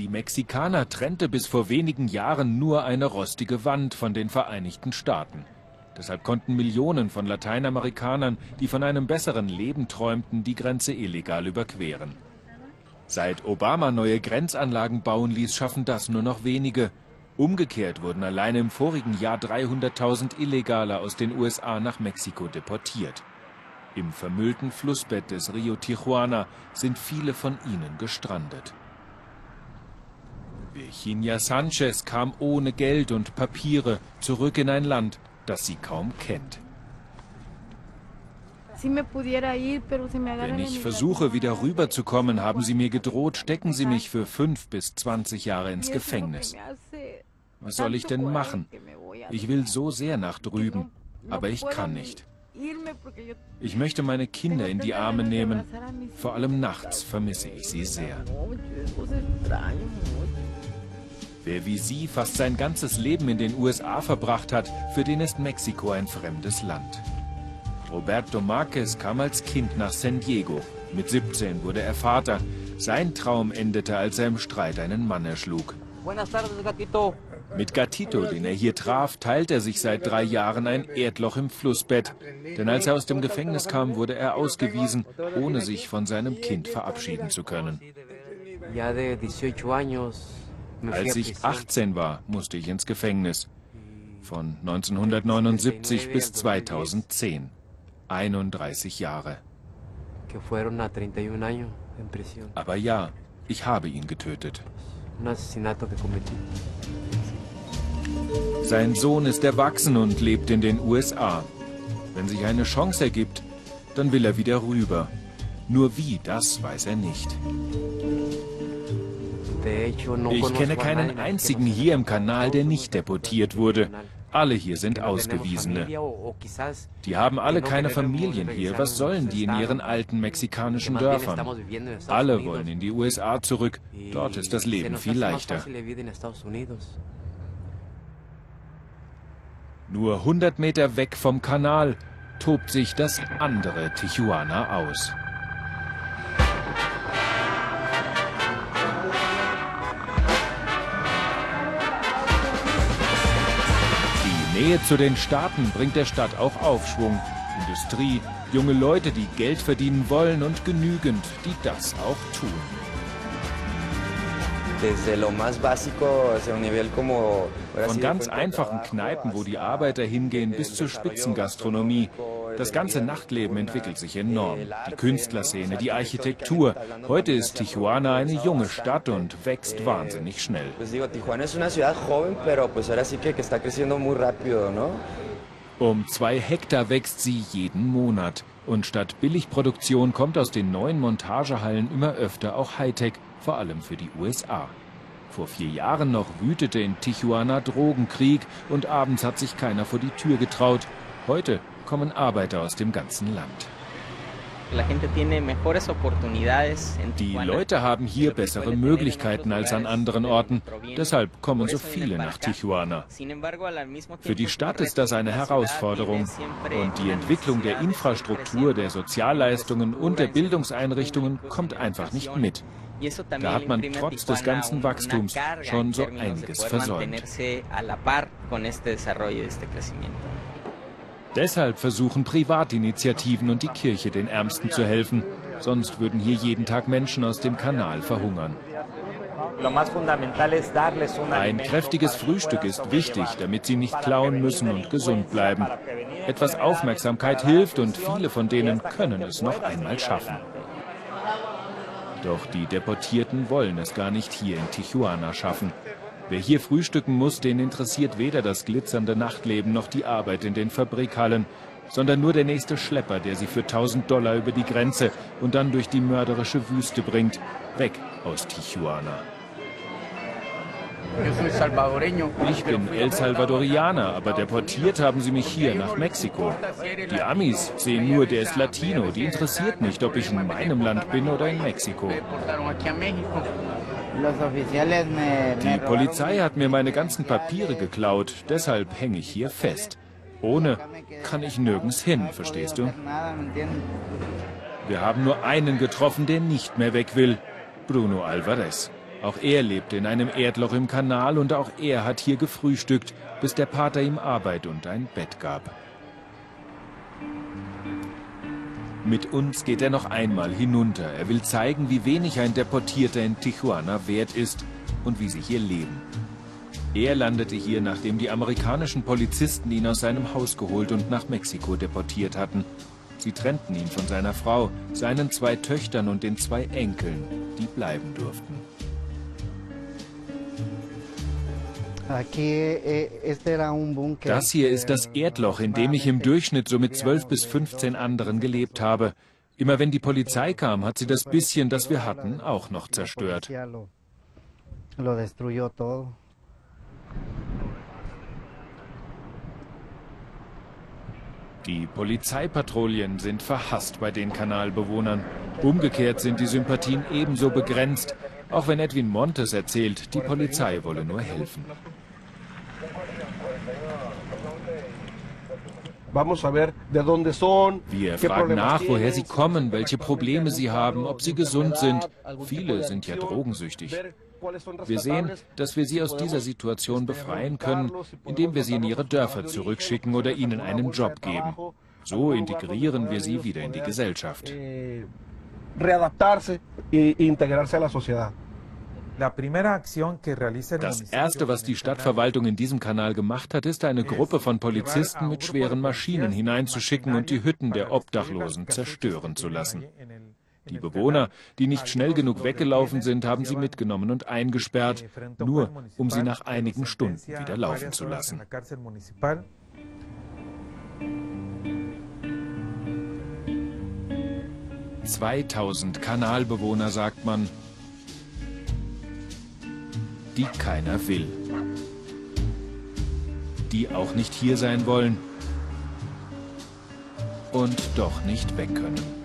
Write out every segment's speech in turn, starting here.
Die Mexikaner trennte bis vor wenigen Jahren nur eine rostige Wand von den Vereinigten Staaten. Deshalb konnten Millionen von Lateinamerikanern, die von einem besseren Leben träumten, die Grenze illegal überqueren. Seit Obama neue Grenzanlagen bauen ließ, schaffen das nur noch wenige. Umgekehrt wurden allein im vorigen Jahr 300.000 Illegale aus den USA nach Mexiko deportiert. Im vermüllten Flussbett des Rio Tijuana sind viele von ihnen gestrandet. Virginia Sanchez kam ohne Geld und Papiere zurück in ein Land, das sie kaum kennt. Wenn ich versuche, wieder rüberzukommen, haben sie mir gedroht, stecken sie mich für fünf bis zwanzig Jahre ins Gefängnis. Was soll ich denn machen? Ich will so sehr nach drüben, aber ich kann nicht. Ich möchte meine Kinder in die Arme nehmen. Vor allem nachts vermisse ich sie sehr. Wer wie sie fast sein ganzes Leben in den USA verbracht hat, für den ist Mexiko ein fremdes Land. Roberto Marquez kam als Kind nach San Diego. Mit 17 wurde er Vater. Sein Traum endete, als er im Streit einen Mann erschlug. Mit Gatito, den er hier traf, teilt er sich seit drei Jahren ein Erdloch im Flussbett. Denn als er aus dem Gefängnis kam, wurde er ausgewiesen, ohne sich von seinem Kind verabschieden zu können. Als ich 18 war, musste ich ins Gefängnis. Von 1979 bis 2010. 31 Jahre. Aber ja, ich habe ihn getötet. Sein Sohn ist erwachsen und lebt in den USA. Wenn sich eine Chance ergibt, dann will er wieder rüber. Nur wie, das weiß er nicht. Ich kenne keinen einzigen hier im Kanal, der nicht deportiert wurde. Alle hier sind Ausgewiesene. Die haben alle keine Familien hier. Was sollen die in ihren alten mexikanischen Dörfern? Alle wollen in die USA zurück. Dort ist das Leben viel leichter. Nur 100 Meter weg vom Kanal tobt sich das andere Tijuana aus. Nähe zu den Staaten bringt der Stadt auch Aufschwung. Industrie, junge Leute, die Geld verdienen wollen und genügend, die das auch tun. Von ganz einfachen Kneipen, wo die Arbeiter hingehen, bis zur Spitzengastronomie. Das ganze Nachtleben entwickelt sich enorm. Die Künstlerszene, die Architektur. Heute ist Tijuana eine junge Stadt und wächst wahnsinnig schnell. Um zwei Hektar wächst sie jeden Monat. Und statt Billigproduktion kommt aus den neuen Montagehallen immer öfter auch Hightech, vor allem für die USA. Vor vier Jahren noch wütete in Tijuana Drogenkrieg und abends hat sich keiner vor die Tür getraut. Heute kommen Arbeiter aus dem ganzen Land. Die Leute haben hier bessere Möglichkeiten als an anderen Orten. Deshalb kommen so viele nach Tijuana. Für die Stadt ist das eine Herausforderung. Und die Entwicklung der Infrastruktur, der Sozialleistungen und der Bildungseinrichtungen kommt einfach nicht mit. Da hat man trotz des ganzen Wachstums schon so einiges versäumt. Deshalb versuchen Privatinitiativen und die Kirche den Ärmsten zu helfen. Sonst würden hier jeden Tag Menschen aus dem Kanal verhungern. Ein kräftiges Frühstück ist wichtig, damit sie nicht klauen müssen und gesund bleiben. Etwas Aufmerksamkeit hilft und viele von denen können es noch einmal schaffen. Doch die Deportierten wollen es gar nicht hier in Tijuana schaffen. Wer hier frühstücken muss, den interessiert weder das glitzernde Nachtleben noch die Arbeit in den Fabrikhallen, sondern nur der nächste Schlepper, der sie für 1000 Dollar über die Grenze und dann durch die mörderische Wüste bringt, weg aus Tijuana. Ich bin El Salvadorianer, aber deportiert haben sie mich hier nach Mexiko. Die Amis sehen nur, der ist Latino. Die interessiert nicht, ob ich in meinem Land bin oder in Mexiko. Die Polizei hat mir meine ganzen Papiere geklaut, deshalb hänge ich hier fest. Ohne kann ich nirgends hin, verstehst du? Wir haben nur einen getroffen, der nicht mehr weg will, Bruno Alvarez. Auch er lebte in einem Erdloch im Kanal und auch er hat hier gefrühstückt, bis der Pater ihm Arbeit und ein Bett gab. Mit uns geht er noch einmal hinunter. Er will zeigen, wie wenig ein Deportierter in Tijuana wert ist und wie sie hier leben. Er landete hier, nachdem die amerikanischen Polizisten ihn aus seinem Haus geholt und nach Mexiko deportiert hatten. Sie trennten ihn von seiner Frau, seinen zwei Töchtern und den zwei Enkeln, die bleiben durften. Das hier ist das Erdloch, in dem ich im Durchschnitt so mit 12 bis 15 anderen gelebt habe. Immer wenn die Polizei kam, hat sie das bisschen, das wir hatten, auch noch zerstört. Die Polizeipatrouillen sind verhasst bei den Kanalbewohnern. Umgekehrt sind die Sympathien ebenso begrenzt, auch wenn Edwin Montes erzählt, die Polizei wolle nur helfen. Wir fragen nach, woher sie kommen, welche Probleme sie haben, ob sie gesund sind. Viele sind ja drogensüchtig. Wir sehen, dass wir sie aus dieser Situation befreien können, indem wir sie in ihre Dörfer zurückschicken oder ihnen einen Job geben. So integrieren wir sie wieder in die Gesellschaft. Das Erste, was die Stadtverwaltung in diesem Kanal gemacht hat, ist, eine Gruppe von Polizisten mit schweren Maschinen hineinzuschicken und die Hütten der Obdachlosen zerstören zu lassen. Die Bewohner, die nicht schnell genug weggelaufen sind, haben sie mitgenommen und eingesperrt, nur um sie nach einigen Stunden wieder laufen zu lassen. 2000 Kanalbewohner, sagt man, die keiner will. Die auch nicht hier sein wollen und doch nicht weg können.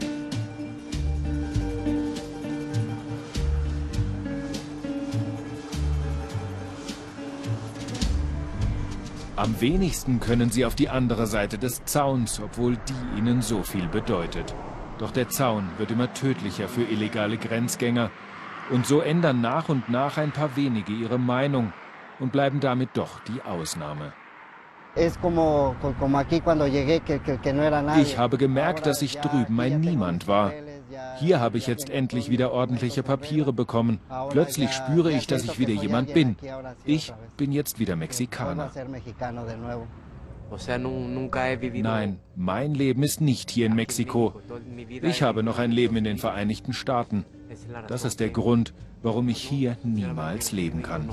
Am wenigsten können sie auf die andere Seite des Zauns, obwohl die ihnen so viel bedeutet. Doch der Zaun wird immer tödlicher für illegale Grenzgänger. Und so ändern nach und nach ein paar wenige ihre Meinung und bleiben damit doch die Ausnahme. Ich habe gemerkt, dass ich drüben ein Niemand war. Hier habe ich jetzt endlich wieder ordentliche Papiere bekommen. Plötzlich spüre ich, dass ich wieder jemand bin. Ich bin jetzt wieder Mexikaner. Nein, mein Leben ist nicht hier in Mexiko. Ich habe noch ein Leben in den Vereinigten Staaten. Das ist der Grund, warum ich hier niemals leben kann.